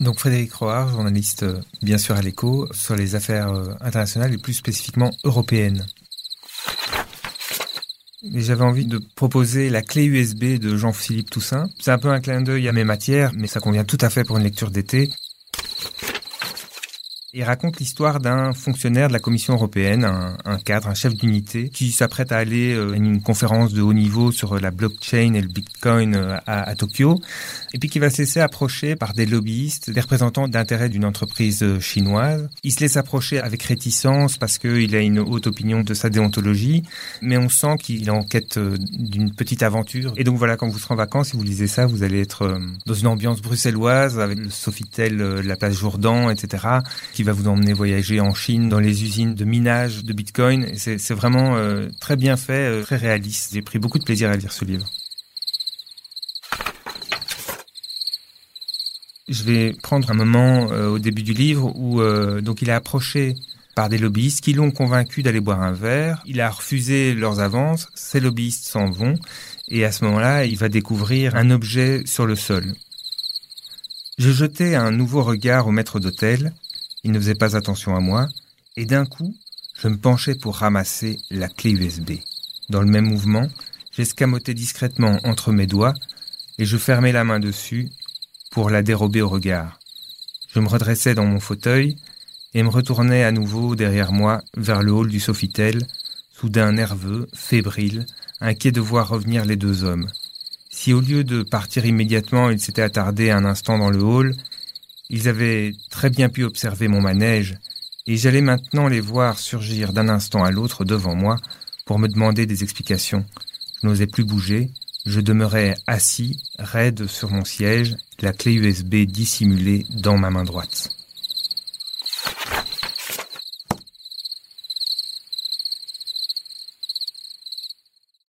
Donc Frédéric Roard, journaliste euh, bien sûr à l'écho, sur les affaires euh, internationales et plus spécifiquement européennes. J'avais envie de proposer la clé USB de Jean-Philippe Toussaint. C'est un peu un clin d'œil à mes matières, mais ça convient tout à fait pour une lecture d'été. Il raconte l'histoire d'un fonctionnaire de la Commission européenne, un, cadre, un chef d'unité, qui s'apprête à aller euh, à une conférence de haut niveau sur la blockchain et le bitcoin euh, à, Tokyo, et puis qui va se laisser approcher par des lobbyistes, des représentants d'intérêt d'une entreprise euh, chinoise. Il se laisse approcher avec réticence parce qu'il a une haute opinion de sa déontologie, mais on sent qu'il est en quête d'une petite aventure. Et donc voilà, quand vous serez en vacances, si vous lisez ça, vous allez être dans une ambiance bruxelloise avec le Sofitel, la place Jourdan, etc., va vous emmener voyager en Chine dans les usines de minage de Bitcoin. C'est vraiment euh, très bien fait, euh, très réaliste. J'ai pris beaucoup de plaisir à lire ce livre. Je vais prendre un moment euh, au début du livre où il est approché par des lobbyistes qui l'ont convaincu d'aller boire un verre. Il a refusé leurs avances. Ces lobbyistes s'en vont et à ce moment-là, il va découvrir un objet sur le sol. Je jetai un nouveau regard au maître d'hôtel il ne faisait pas attention à moi, et d'un coup, je me penchai pour ramasser la clé USB. Dans le même mouvement, j'escamotais discrètement entre mes doigts, et je fermais la main dessus pour la dérober au regard. Je me redressais dans mon fauteuil et me retournais à nouveau derrière moi vers le hall du Sofitel, soudain nerveux, fébrile, inquiet de voir revenir les deux hommes. Si au lieu de partir immédiatement, ils s'étaient attardés un instant dans le hall, ils avaient très bien pu observer mon manège, et j'allais maintenant les voir surgir d'un instant à l'autre devant moi pour me demander des explications. Je n'osais plus bouger, je demeurais assis, raide sur mon siège, la clé USB dissimulée dans ma main droite.